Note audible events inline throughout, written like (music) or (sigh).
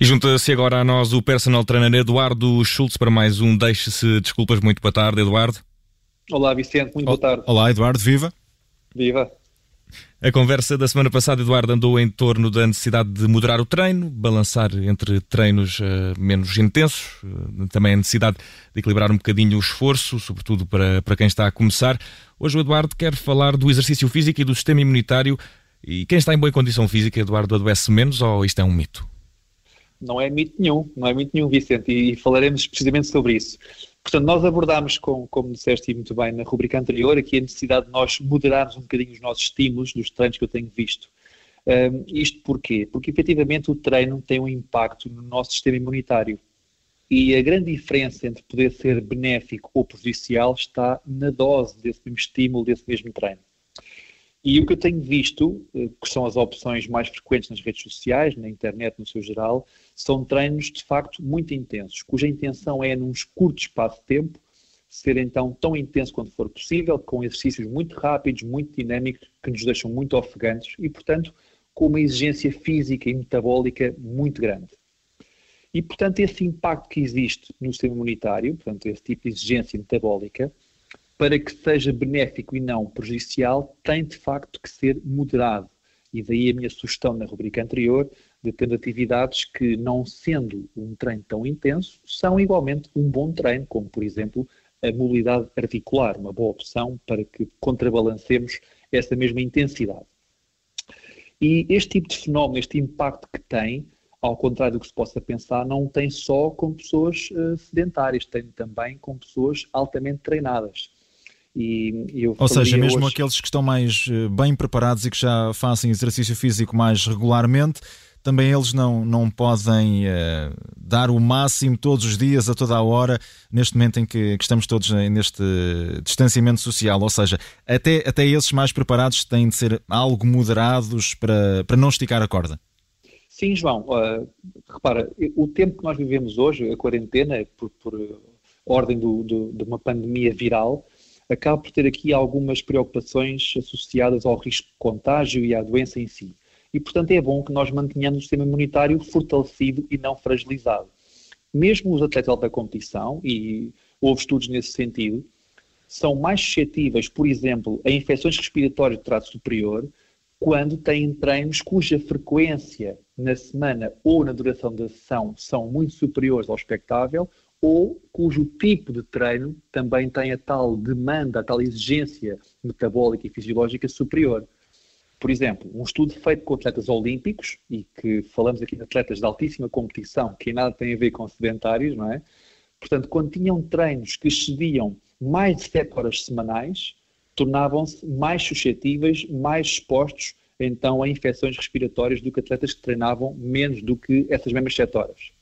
E junta-se agora a nós o personal trainer Eduardo Schultz para mais um Deixe-se Desculpas. Muito boa tarde, Eduardo. Olá, Vicente. Muito boa tarde. Olá, Eduardo. Viva. Viva. A conversa da semana passada, Eduardo, andou em torno da necessidade de moderar o treino, balançar entre treinos uh, menos intensos, uh, também a necessidade de equilibrar um bocadinho o esforço, sobretudo para, para quem está a começar. Hoje o Eduardo quer falar do exercício físico e do sistema imunitário. E quem está em boa condição física, Eduardo, adoece menos ou isto é um mito? Não é mito nenhum, não é mito nenhum, Vicente, e falaremos precisamente sobre isso. Portanto, nós abordámos, com, como disseste muito bem na rubrica anterior, aqui a necessidade de nós moderarmos um bocadinho os nossos estímulos nos treinos que eu tenho visto. Um, isto porquê? Porque efetivamente o treino tem um impacto no nosso sistema imunitário. E a grande diferença entre poder ser benéfico ou prejudicial está na dose desse mesmo estímulo, desse mesmo treino. E o que eu tenho visto, eh, que são as opções mais frequentes nas redes sociais, na internet no seu geral, são treinos de facto muito intensos, cuja intenção é, num curto espaço de tempo, ser então tão intenso quanto for possível, com exercícios muito rápidos, muito dinâmicos, que nos deixam muito ofegantes e, portanto, com uma exigência física e metabólica muito grande. E, portanto, esse impacto que existe no sistema imunitário, portanto, esse tipo de exigência metabólica, para que seja benéfico e não prejudicial, tem de facto que ser moderado. E daí a minha sugestão na rubrica anterior de ter atividades que, não sendo um treino tão intenso, são igualmente um bom treino, como por exemplo a mobilidade articular, uma boa opção para que contrabalancemos essa mesma intensidade. E este tipo de fenómeno, este impacto que tem, ao contrário do que se possa pensar, não tem só com pessoas uh, sedentárias, tem também com pessoas altamente treinadas. E, Ou seja, mesmo hoje... aqueles que estão mais eh, bem preparados e que já fazem exercício físico mais regularmente, também eles não, não podem uh, dar o máximo todos os dias, a toda a hora, neste momento em que, que, estamos todos neste distanciamento social. Ou seja, até, até esses mais preparados têm de ser algo moderados para, para não esticar a corda. Sim, João. Uh, repara, o tempo que nós vivemos hoje, a quarentena, por, por ordem do, do, de uma pandemia viral, acaba por ter aqui algumas preocupações associadas ao risco de contágio e à doença em si. E, portanto, é bom que nós mantenhamos o sistema imunitário fortalecido e não fragilizado. Mesmo os atletas de alta competição, e houve estudos nesse sentido, são mais suscetíveis, por exemplo, a infecções respiratórias de trato superior, quando têm treinos cuja frequência na semana ou na duração da sessão são muito superiores ao expectável ou cujo tipo de treino também tem a tal demanda, a tal exigência metabólica e fisiológica superior. Por exemplo, um estudo feito com atletas olímpicos, e que falamos aqui de atletas de altíssima competição, que nada tem a ver com sedentários, não é? Portanto, quando tinham treinos que excediam mais de 7 horas semanais, tornavam-se mais suscetíveis, mais expostos, então, a infecções respiratórias do que atletas que treinavam menos do que essas mesmas 7 horas.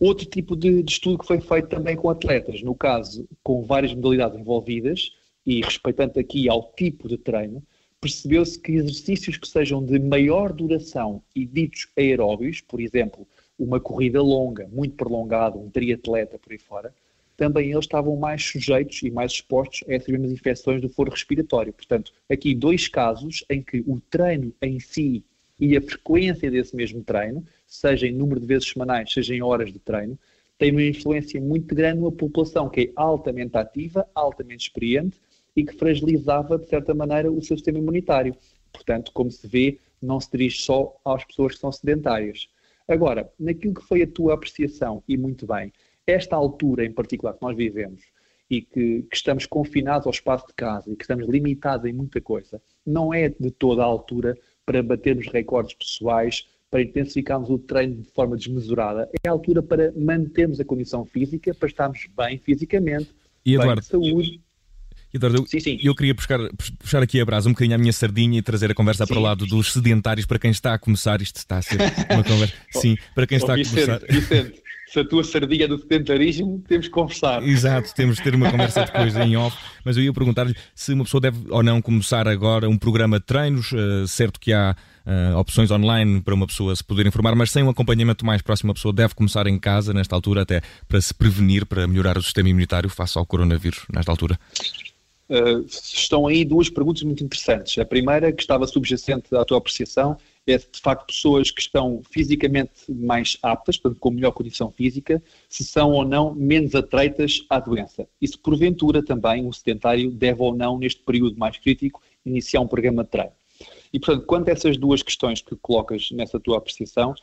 Outro tipo de, de, estudo que foi feito também com atletas, no caso, com várias modalidades envolvidas, e respeitando aqui ao tipo de treino, percebeu-se que exercícios que sejam de maior duração e ditos aeróbios, por exemplo, uma corrida longa, muito prolongada, um triatleta por aí fora, também eles estavam mais sujeitos e mais expostos a essas mesmas infecções do foro respiratório. Portanto, aqui dois casos em que o treino em si e a frequência desse mesmo treino, seja em número de vezes semanais, seja em horas de treino, tem uma influência muito grande numa população que é altamente ativa, altamente experiente e que fragilizava, de certa maneira, o seu sistema imunitário. Portanto, como se vê, não se dirige só às pessoas que são sedentárias. Agora, naquilo que foi a tua apreciação, e muito bem, esta altura em particular que nós vivemos e que, que, estamos confinados ao espaço de casa e que estamos limitados em muita coisa, não é de toda a altura para batermos recordes pessoais, para intensificarmos o treino de forma desmesurada. É a altura para mantermos a condição física, para estarmos bem fisicamente, e Eduardo, bem de saúde. Eduardo, sim, sim. eu queria puxar, puxar aqui a brasa um bocadinho a minha sardinha e trazer a conversa sim. para o lado dos sedentários para quem está a começar. Isto está a ser uma conversa. (laughs) Sim, para quem está a começar. Vicente, se a tua sardinha é do sedentarismo, temos que conversar. Exato, temos de ter uma conversa depois em off. Mas eu ia perguntar-lhe se uma pessoa deve ou não começar agora um programa de treinos, uh, certo que há uh, opções online para uma pessoa se poder informar, mas sem um acompanhamento mais próximo, a pessoa deve começar em casa, nesta altura, até para se prevenir, para melhorar o sistema imunitário face ao coronavírus, nesta altura? Uh, estão aí duas perguntas muito interessantes. A primeira, que estava subjacente à tua apreciação, é de facto pessoas que estão fisicamente mais aptas, portanto, com melhor condição física, se são ou não menos atreitas à doença. E se porventura também um sedentário deve ou não, neste período mais crítico, iniciar um programa de treino. E portanto, quanto a essas duas questões que colocas nessa tua apreciação,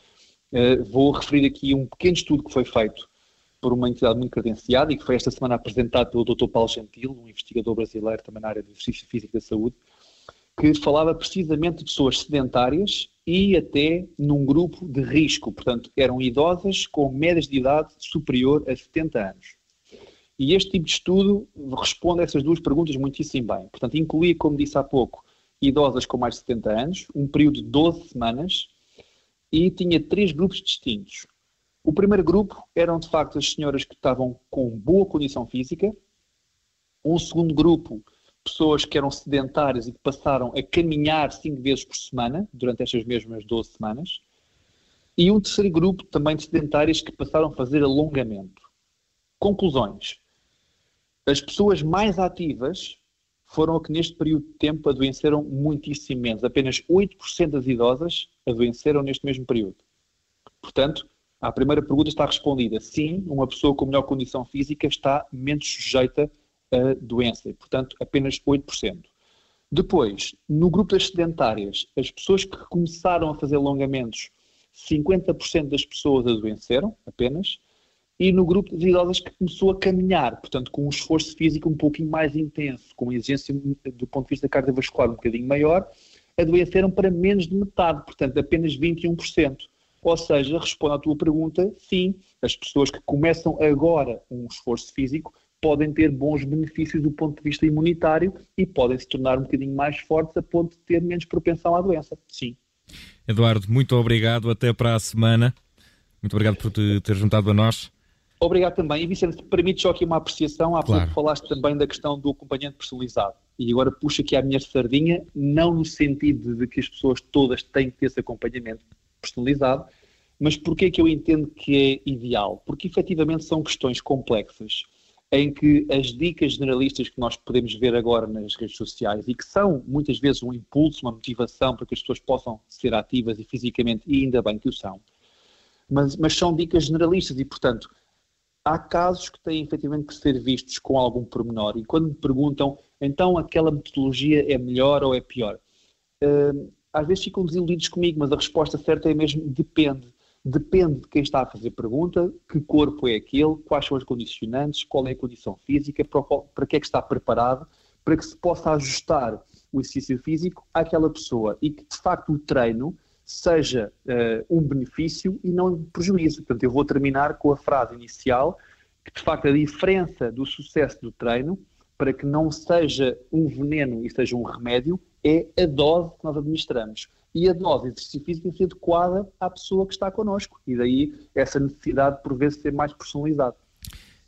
uh, vou referir aqui um pequeno estudo que foi feito por uma entidade muito credenciada e que foi esta semana apresentado pelo Dr. Paulo Gentil, um investigador brasileiro também na área do exercício físico da saúde, que falava precisamente de pessoas sedentárias e até num grupo de risco, portanto, eram idosas com médias de idade superior a 70 anos. E este tipo de estudo responde a essas duas perguntas muitíssimo bem. Portanto, incluía, como disse há pouco, idosas com mais de 70 anos, um período de 12 semanas, e tinha três grupos distintos. O primeiro grupo eram, de facto, as senhoras que estavam com boa condição física. Um segundo grupo, pessoas que eram sedentárias e que passaram a caminhar cinco vezes por semana, durante estas mesmas 12 semanas. E um terceiro grupo, também de sedentárias, que passaram a fazer alongamento. Conclusões. As pessoas mais ativas foram a que neste período de tempo adoeceram muitíssimo menos. Apenas 8% das idosas adoeceram neste mesmo período. Portanto, a primeira pergunta está respondida. Sim, uma pessoa com melhor condição física está menos sujeita a doença, e, portanto, apenas 8%. Depois, no grupo das sedentárias, as pessoas que começaram a fazer alongamentos, 50% das pessoas adoeceram apenas, e no grupo das idosas que começou a caminhar, portanto, com um esforço físico um pouquinho mais intenso, com uma exigência do ponto de vista cardiovascular um bocadinho maior, adoeceram para menos de metade, portanto, apenas 21%. Ou seja, responde à tua pergunta, sim, as pessoas que começam agora um esforço físico podem ter bons benefícios do ponto de vista imunitário e podem se tornar um bocadinho mais fortes a ponto de ter menos propensão à doença. Sim. Eduardo, muito obrigado. Até para a semana. Muito obrigado por te ter juntado a nós. Obrigado também. E Vicente, permite só aqui uma apreciação. Há claro. pouco falaste também da questão do acompanhante personalizado. E agora puxo aqui a minha sardinha, não no sentido de que as pessoas todas têm que ter esse acompanhamento personalizado, mas porquê é que eu entendo que é ideal? Porque efetivamente são questões complexas em que as dicas generalistas que nós podemos ver agora nas redes sociais e que são muitas vezes um impulso, uma motivação para que as pessoas possam ser ativas e fisicamente, e ainda bem que o são, mas, mas são dicas generalistas e, portanto, há casos que têm efetivamente que ser vistos com algum pormenor e quando me perguntam, então aquela metodologia é melhor ou é pior? Uh, às vezes ficam desiludidos comigo, mas a resposta certa é mesmo depende depende de quem está a fazer pergunta, que corpo é aquele, quais são as condicionantes, qual é a condição física, para, para que é que está preparado, para que se possa ajustar o exercício físico àquela pessoa e que de facto o treino seja uh, um benefício e não um prejuízo. Portanto, eu vou terminar com a frase inicial, que de facto a diferença do sucesso do treino, para que não seja um veneno e seja um remédio, é a dose que nós administramos e a dose de exercício físico ser adequada à pessoa que está connosco. E daí essa necessidade, por vezes, ser mais personalizado.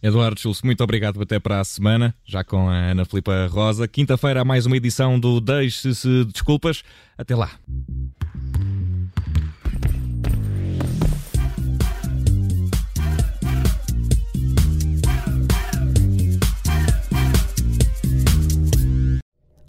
Eduardo Schultz, muito obrigado. Até para a semana, já com a Ana Filipa Rosa. Quinta-feira há mais uma edição do Deixe-se Desculpas. Até lá.